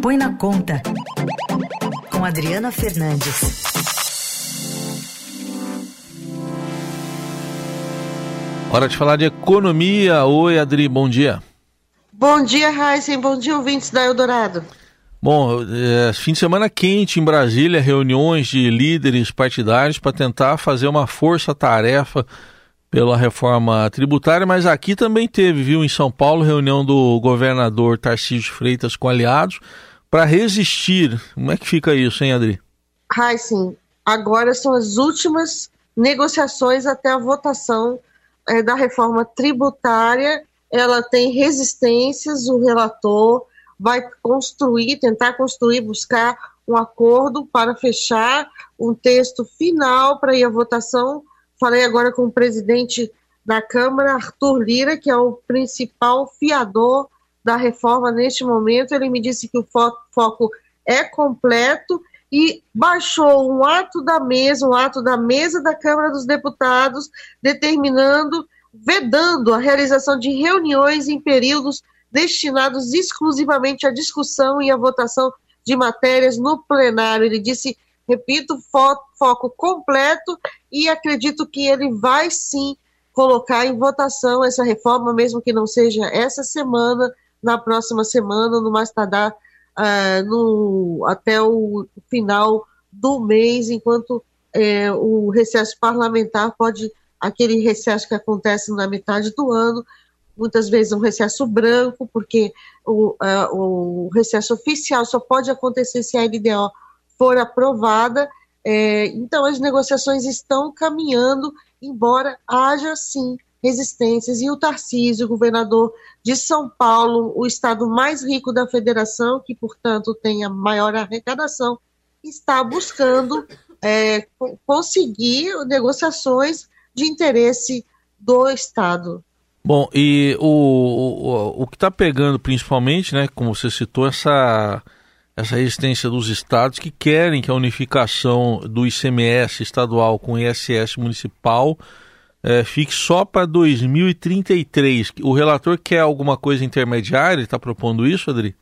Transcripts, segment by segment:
Põe na Conta, com Adriana Fernandes. Hora de falar de economia. Oi, Adri, bom dia. Bom dia, Heisen. Bom dia, ouvintes da Eldorado. Bom, é, fim de semana quente em Brasília, reuniões de líderes partidários para tentar fazer uma força-tarefa pela reforma tributária, mas aqui também teve, viu, em São Paulo, reunião do governador Tarcísio Freitas com aliados para resistir. Como é que fica isso, hein, Adri? Sim. Agora são as últimas negociações até a votação é, da reforma tributária. Ela tem resistências, o relator vai construir, tentar construir, buscar um acordo para fechar um texto final para ir à votação Falei agora com o presidente da Câmara, Arthur Lira, que é o principal fiador da reforma neste momento. Ele me disse que o foco é completo e baixou um ato da mesa, um ato da mesa da Câmara dos Deputados, determinando, vedando a realização de reuniões em períodos destinados exclusivamente à discussão e à votação de matérias no plenário. Ele disse repito, fo foco completo e acredito que ele vai sim colocar em votação essa reforma, mesmo que não seja essa semana, na próxima semana, no mais tardar uh, no, até o final do mês, enquanto é, o recesso parlamentar pode, aquele recesso que acontece na metade do ano, muitas vezes um recesso branco, porque o, uh, o recesso oficial só pode acontecer se a LDO for aprovada. Então, as negociações estão caminhando, embora haja sim resistências. E o Tarcísio, governador de São Paulo, o estado mais rico da federação, que, portanto, tem a maior arrecadação, está buscando é, conseguir negociações de interesse do Estado. Bom, e o, o, o que está pegando principalmente, né, como você citou, essa essa resistência dos estados que querem que a unificação do ICMS estadual com o ISS municipal é, fique só para 2033. O relator quer alguma coisa intermediária? Está propondo isso, Adri?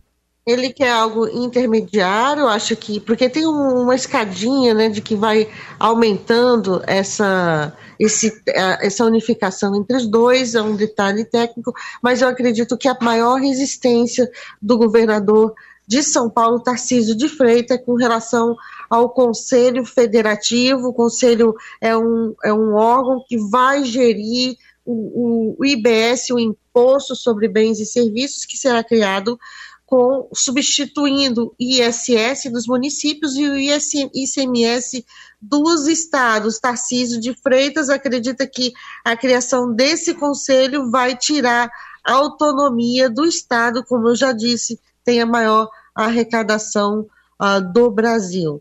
Ele quer algo intermediário, acho que. Porque tem uma escadinha né, de que vai aumentando essa, esse, essa unificação entre os dois, é um detalhe técnico, mas eu acredito que a maior resistência do governador de São Paulo, Tarcísio de Freitas, com relação ao Conselho Federativo. O Conselho é um, é um órgão que vai gerir o, o IBS, o Imposto sobre Bens e Serviços, que será criado com substituindo o ISS dos municípios e o ICMS dos estados. Tarcísio de Freitas acredita que a criação desse conselho vai tirar a autonomia do estado, como eu já disse, tem a maior arrecadação uh, do Brasil.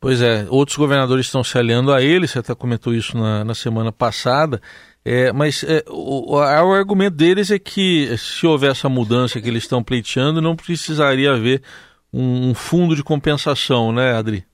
Pois é, outros governadores estão se aliando a ele, você até comentou isso na, na semana passada, é, mas é, o, o, argumento deles é que se houver essa mudança que eles estão pleiteando, não precisaria haver um, um fundo de compensação, né, Adri?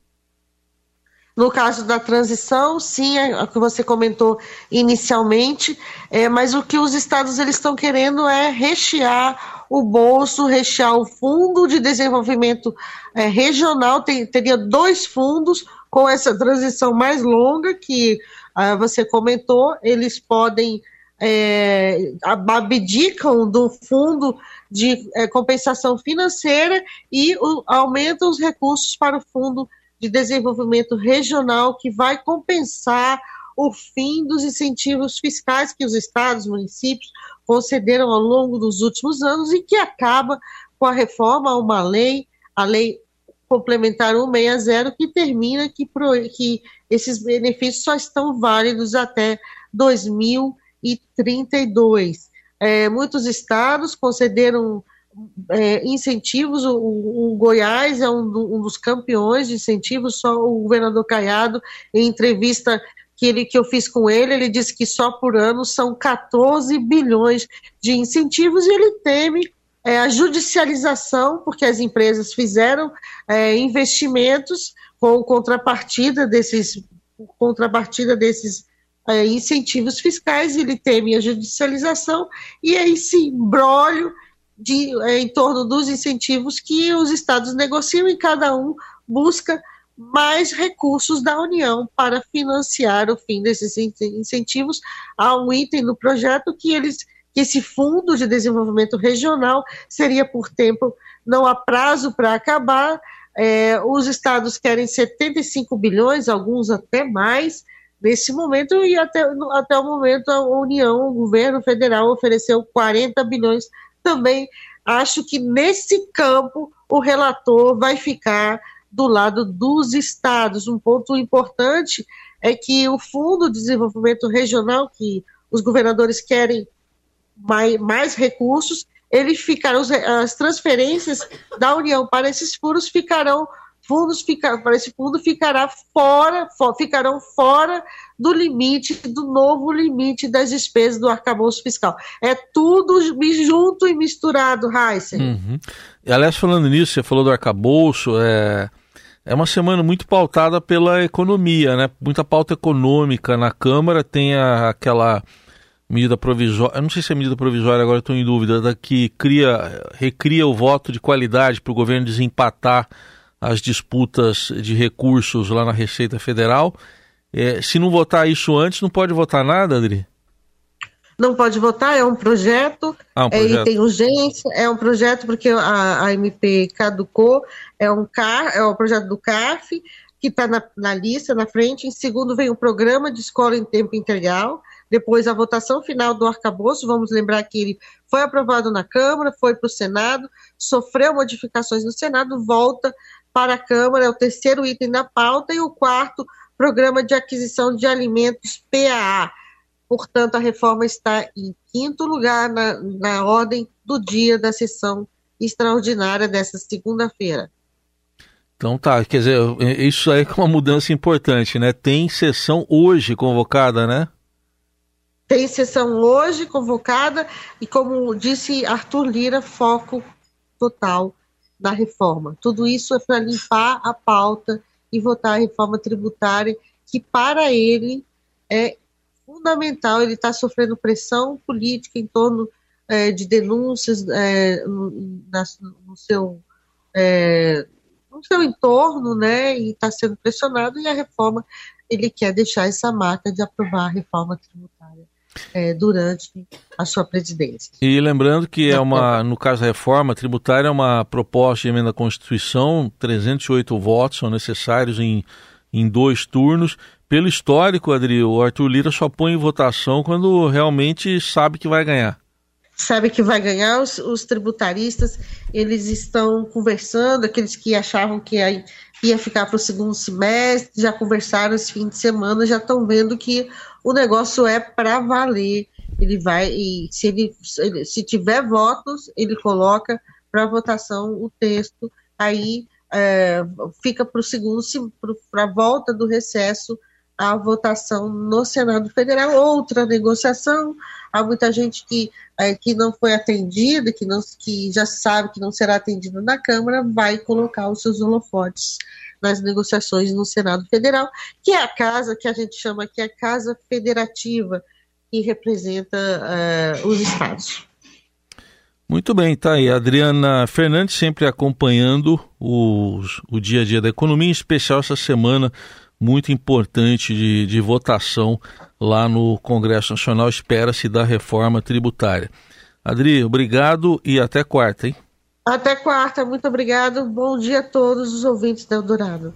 No caso da transição, sim, é o que você comentou inicialmente, é, mas o que os estados eles estão querendo é rechear o bolso, rechear o fundo de desenvolvimento é, regional, tem, teria dois fundos com essa transição mais longa que ah, você comentou, eles podem é, abdicam do fundo de é, compensação financeira e o, aumentam os recursos para o fundo de desenvolvimento regional que vai compensar o fim dos incentivos fiscais que os estados, municípios concederam ao longo dos últimos anos e que acaba com a reforma uma lei, a lei complementar 160, que termina que, que esses benefícios só estão válidos até 2032. É, muitos estados concederam é, incentivos, o, o, Goiás é um, do, um, dos campeões de incentivos, só o governador Caiado, em entrevista que, ele, que eu fiz com ele, ele disse que só por ano são 14 bilhões de incentivos e ele teme é, a judicialização, porque as empresas fizeram é, investimentos com contrapartida desses, contrapartida desses é, incentivos fiscais, ele teme a judicialização e esse imbróglio de, é, em torno dos incentivos que os estados negociam e cada um busca mais recursos da União para financiar o fim desses incentivos. Há um item no projeto que eles que esse fundo de desenvolvimento regional seria por tempo, não há prazo para acabar. É, os estados querem 75 bilhões, alguns até mais, nesse momento, e até, até o momento a União, o governo federal, ofereceu 40 bilhões também. Acho que nesse campo o relator vai ficar do lado dos estados. Um ponto importante é que o Fundo de Desenvolvimento Regional, que os governadores querem mais, mais recursos, ele ficará, as transferências da União para esses furos ficarão fundos fica, para esse fundo ficará fora, for, ficarão fora do limite, do novo limite das despesas do arcabouço fiscal. É tudo junto e misturado, Heisen. Uhum. E, aliás, falando nisso, você falou do arcabouço, é, é uma semana muito pautada pela economia, né? Muita pauta econômica na Câmara, tem a, aquela medida provisória, eu não sei se é medida provisória, agora estou em dúvida, da que cria, recria o voto de qualidade para o governo desempatar as disputas de recursos lá na Receita Federal. É, se não votar isso antes, não pode votar nada, Adri? Não pode votar, é um projeto, ah, um projeto. É, e tem urgência, é um projeto porque a, a MP caducou, é um, CAR, é um projeto do CAF, que está na, na, lista, na frente. Em segundo vem o programa de escola em tempo integral, depois a votação final do arcabouço, vamos lembrar que ele foi aprovado na Câmara, foi para o Senado, sofreu modificações no Senado, volta para a Câmara, é o terceiro item da pauta, e o quarto, Programa de Aquisição de Alimentos, PAA. Portanto, a reforma está em quinto lugar na, na ordem do dia da sessão extraordinária dessa segunda-feira. Então tá, quer dizer, isso aí é uma mudança importante, né? Tem sessão hoje convocada, né? Tem sessão hoje convocada e, como disse Arthur Lira, foco total na reforma. Tudo isso é para limpar a pauta e votar a reforma tributária, que para ele é fundamental. Ele está sofrendo pressão política em torno é, de denúncias é, na, no, seu, é, no seu entorno, né? E está sendo pressionado, e a reforma ele quer deixar essa marca de aprovar a reforma tributária é, durante a sua presidência. E lembrando que é uma, no caso da reforma tributária, é uma proposta de emenda à Constituição, 308 votos são necessários em, em dois turnos. Pelo histórico, Adri, o Arthur Lira só põe em votação quando realmente sabe que vai ganhar sabe que vai ganhar, os, os, tributaristas, eles estão conversando, aqueles que achavam que ia, ia ficar para o segundo semestre, já conversaram esse fim de semana, já estão vendo que o negócio é para valer. Ele vai, e se ele, se tiver votos, ele coloca para votação o texto, aí é, fica para o segundo, para a volta do recesso, a votação no Senado Federal, outra negociação. Há muita gente que, é, que não foi atendida, que, não, que já sabe que não será atendida na Câmara, vai colocar os seus holofotes nas negociações no Senado Federal, que é a casa que a gente chama aqui a Casa Federativa, que representa uh, os estados. Muito bem, tá aí. Adriana Fernandes sempre acompanhando os, o dia a dia da economia, em especial essa semana muito importante de, de votação lá no Congresso Nacional. Espera-se da reforma tributária. Adri, obrigado e até quarta, hein? Até quarta, muito obrigado. Bom dia a todos os ouvintes da Eldorado.